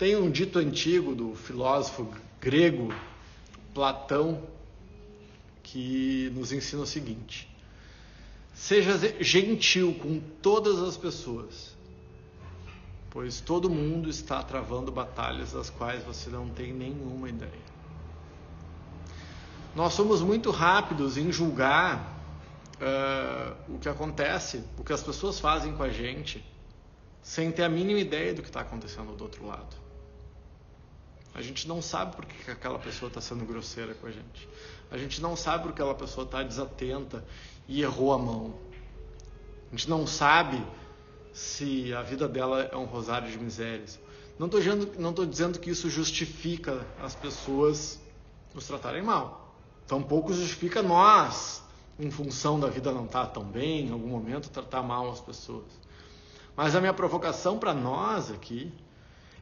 Tem um dito antigo do filósofo grego Platão que nos ensina o seguinte: Seja gentil com todas as pessoas, pois todo mundo está travando batalhas das quais você não tem nenhuma ideia. Nós somos muito rápidos em julgar uh, o que acontece, o que as pessoas fazem com a gente, sem ter a mínima ideia do que está acontecendo do outro lado. A gente não sabe por que aquela pessoa está sendo grosseira com a gente. A gente não sabe por que aquela pessoa está desatenta e errou a mão. A gente não sabe se a vida dela é um rosário de misérias. Não estou dizendo, que isso justifica as pessoas nos tratarem mal. Tampouco justifica nós, em função da vida não estar tá tão bem, em algum momento, tratar mal as pessoas. Mas a minha provocação para nós aqui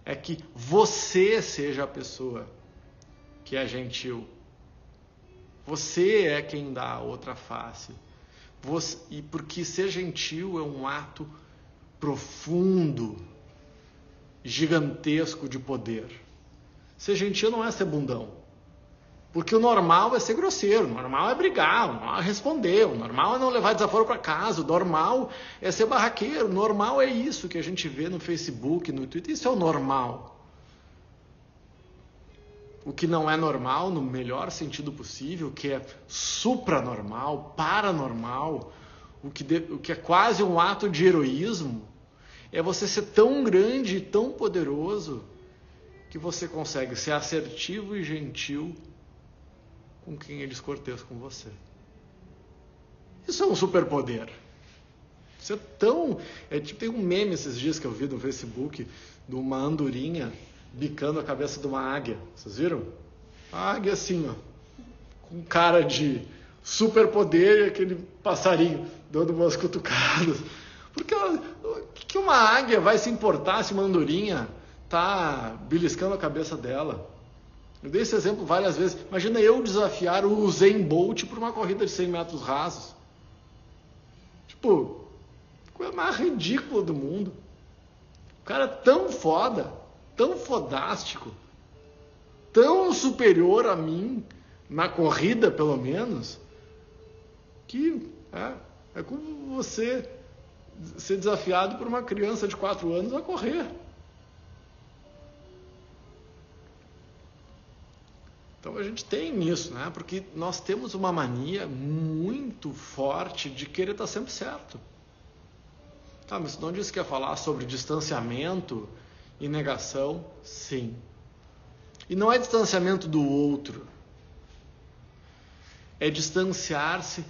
é que você seja a pessoa que é gentil. Você é quem dá a outra face. Você, e porque ser gentil é um ato profundo, gigantesco de poder. Ser gentil não é ser bundão. Porque o normal é ser grosseiro, o normal é brigar, o normal é responder, o normal é não levar desaforo para casa, o normal é ser barraqueiro, o normal é isso que a gente vê no Facebook, no Twitter, isso é o normal. O que não é normal, no melhor sentido possível, que é supranormal, paranormal, o que, de, o que é quase um ato de heroísmo, é você ser tão grande e tão poderoso que você consegue ser assertivo e gentil com quem é descortês com você. Isso é um superpoder. Isso é tão. É, tipo, tem um meme esses dias que eu vi no Facebook de uma andorinha bicando a cabeça de uma águia. Vocês viram? A águia assim, ó, com cara de superpoder e aquele passarinho dando umas cutucadas. Porque o que uma águia vai se importar se uma andorinha tá beliscando a cabeça dela? Eu dei esse exemplo várias vezes. Imagina eu desafiar o Zen Bolt por uma corrida de 100 metros rasos. Tipo, coisa mais ridícula do mundo. O cara é tão foda, tão fodástico, tão superior a mim, na corrida pelo menos, que é, é como você ser desafiado por uma criança de 4 anos a correr. Então a gente tem isso, né? Porque nós temos uma mania muito forte de querer estar sempre certo. Tá, mas não disse que ia falar sobre distanciamento e negação? Sim. E não é distanciamento do outro. É distanciar-se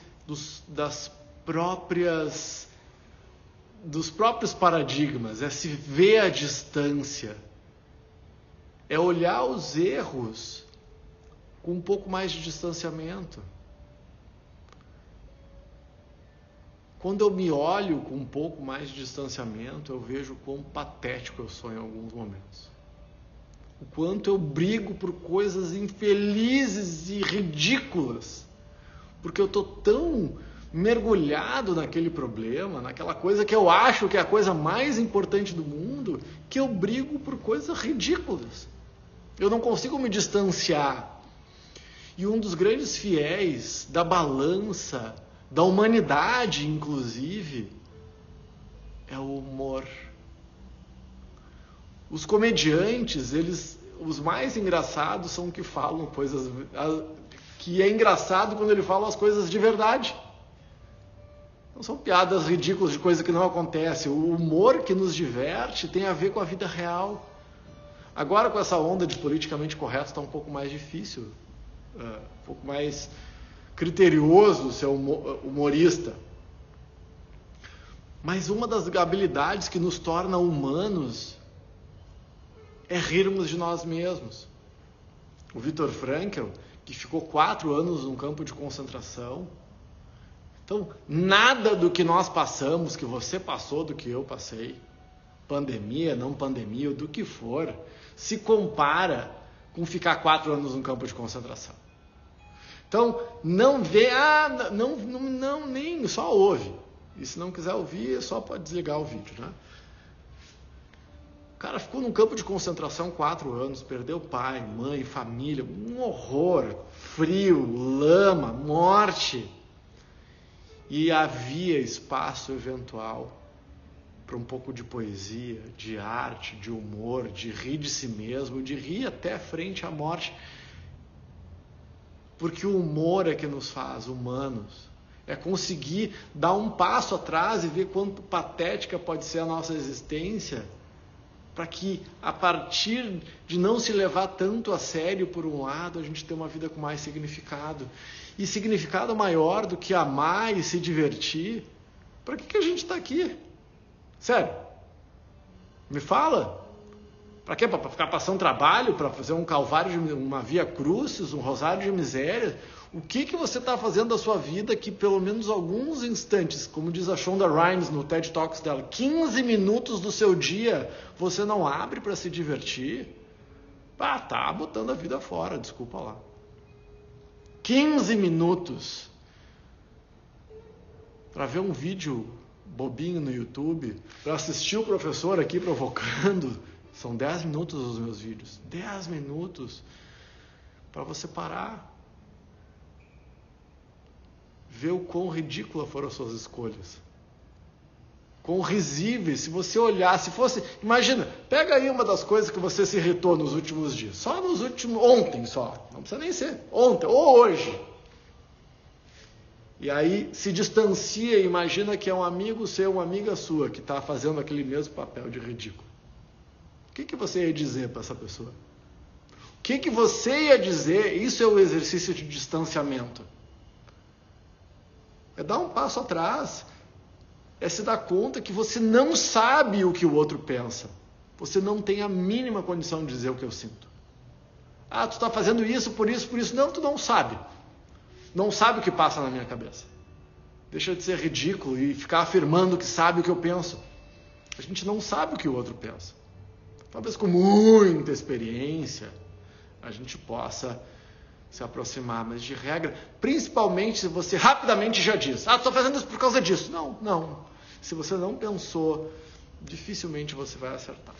das próprias dos próprios paradigmas, é se ver à distância. É olhar os erros com um pouco mais de distanciamento. Quando eu me olho com um pouco mais de distanciamento, eu vejo quão patético eu sou em alguns momentos. O quanto eu brigo por coisas infelizes e ridículas. Porque eu estou tão mergulhado naquele problema, naquela coisa que eu acho que é a coisa mais importante do mundo, que eu brigo por coisas ridículas. Eu não consigo me distanciar e um dos grandes fiéis da balança, da humanidade, inclusive, é o humor. Os comediantes, eles, os mais engraçados são que falam coisas que é engraçado quando ele fala as coisas de verdade. Não são piadas ridículas de coisa que não acontece. O humor que nos diverte tem a ver com a vida real. Agora, com essa onda de politicamente correto, está um pouco mais difícil uh, um pouco mais criterioso ser humorista. Mas uma das habilidades que nos torna humanos é rirmos de nós mesmos. O Viktor Frankl, que ficou quatro anos num campo de concentração. Então, nada do que nós passamos, que você passou, do que eu passei, pandemia, não pandemia, do que for, se compara com ficar quatro anos num campo de concentração. Então, não vê, ah, não, não, não, nem, só ouve. E se não quiser ouvir, só pode desligar o vídeo, né? O cara ficou num campo de concentração quatro anos, perdeu pai, mãe, família, um horror, frio, lama, morte. E havia espaço eventual para um pouco de poesia, de arte, de humor, de rir de si mesmo, de rir até frente à morte. Porque o humor é que nos faz humanos. É conseguir dar um passo atrás e ver quanto patética pode ser a nossa existência, para que a partir de não se levar tanto a sério por um lado, a gente tenha uma vida com mais significado. E significado maior do que amar e se divertir. Para que, que a gente está aqui? Sério? Me fala. Para quê? Para ficar passando trabalho, para fazer um calvário, de, uma via crucis, um rosário de miséria? O que, que você está fazendo da sua vida que pelo menos alguns instantes, como diz a Shonda Rhimes no TED Talks dela, 15 minutos do seu dia você não abre para se divertir? Ah, tá botando a vida fora, desculpa lá. 15 minutos para ver um vídeo bobinho no YouTube, para assistir o professor aqui provocando. São 10 minutos os meus vídeos. 10 minutos para você parar. Ver o quão ridícula foram as suas escolhas. Quão risíveis. Se você olhar, se fosse. Imagina, pega aí uma das coisas que você se irritou nos últimos dias. Só nos últimos. Ontem só. Não precisa nem ser. Ontem ou hoje. E aí se distancia e imagina que é um amigo seu, uma amiga sua, que está fazendo aquele mesmo papel de ridículo. O que, que você ia dizer para essa pessoa? O que, que você ia dizer? Isso é o exercício de distanciamento. É dar um passo atrás. É se dar conta que você não sabe o que o outro pensa. Você não tem a mínima condição de dizer o que eu sinto. Ah, tu está fazendo isso, por isso, por isso. Não, tu não sabe não sabe o que passa na minha cabeça. Deixa de ser ridículo e ficar afirmando que sabe o que eu penso. A gente não sabe o que o outro pensa. Talvez com muita experiência a gente possa se aproximar, mas de regra, principalmente se você rapidamente já diz: Ah, estou fazendo isso por causa disso. Não, não. Se você não pensou, dificilmente você vai acertar.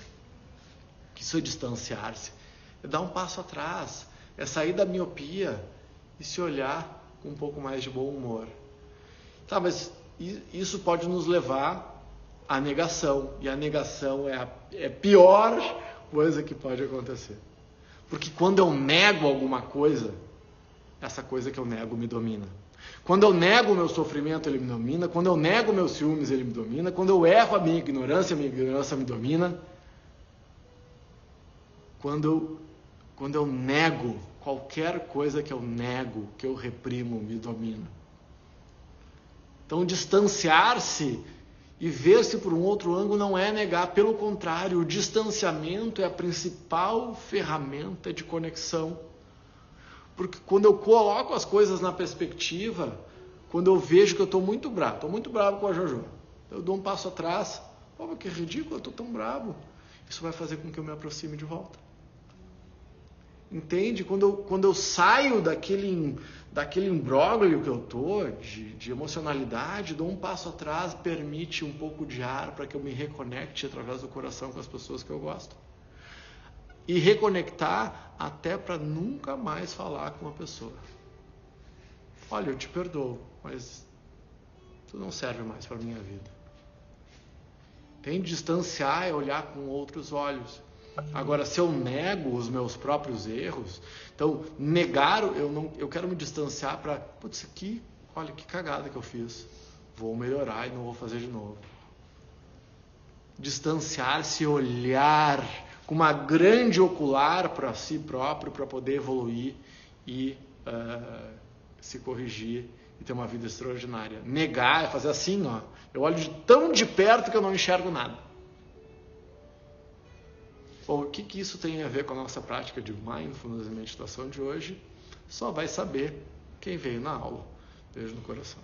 Isso é distanciar-se, é dar um passo atrás, é sair da miopia e se olhar com um pouco mais de bom humor. Tá, mas isso pode nos levar à negação. E a negação é a é pior coisa que pode acontecer. Porque quando eu nego alguma coisa, essa coisa que eu nego me domina. Quando eu nego o meu sofrimento, ele me domina. Quando eu nego meus ciúmes, ele me domina. Quando eu erro a minha ignorância, a minha ignorância me domina. Quando eu, quando eu nego qualquer coisa que eu nego, que eu reprimo, me domina. Então, distanciar-se e ver-se por um outro ângulo não é negar, pelo contrário, o distanciamento é a principal ferramenta de conexão. Porque quando eu coloco as coisas na perspectiva, quando eu vejo que eu estou muito bravo, estou muito bravo com a Jojo, eu dou um passo atrás, pô, que ridículo, eu estou tão bravo. Isso vai fazer com que eu me aproxime de volta. Entende? Quando eu, quando eu saio daquele, daquele imbróglio que eu tô de, de emocionalidade, dou um passo atrás, permite um pouco de ar para que eu me reconecte através do coração com as pessoas que eu gosto. E reconectar até para nunca mais falar com uma pessoa. Olha, eu te perdoo, mas tu não serve mais para minha vida. Tem distanciar é olhar com outros olhos. Agora, se eu nego os meus próprios erros, então negar, eu não, eu quero me distanciar para, putz, aqui, olha que cagada que eu fiz. Vou melhorar e não vou fazer de novo. Distanciar-se, olhar com uma grande ocular para si próprio para poder evoluir e uh, se corrigir e ter uma vida extraordinária. Negar é fazer assim, ó. Eu olho de tão de perto que eu não enxergo nada. O que, que isso tem a ver com a nossa prática de mindfulness e meditação de hoje? Só vai saber quem veio na aula. Beijo no coração.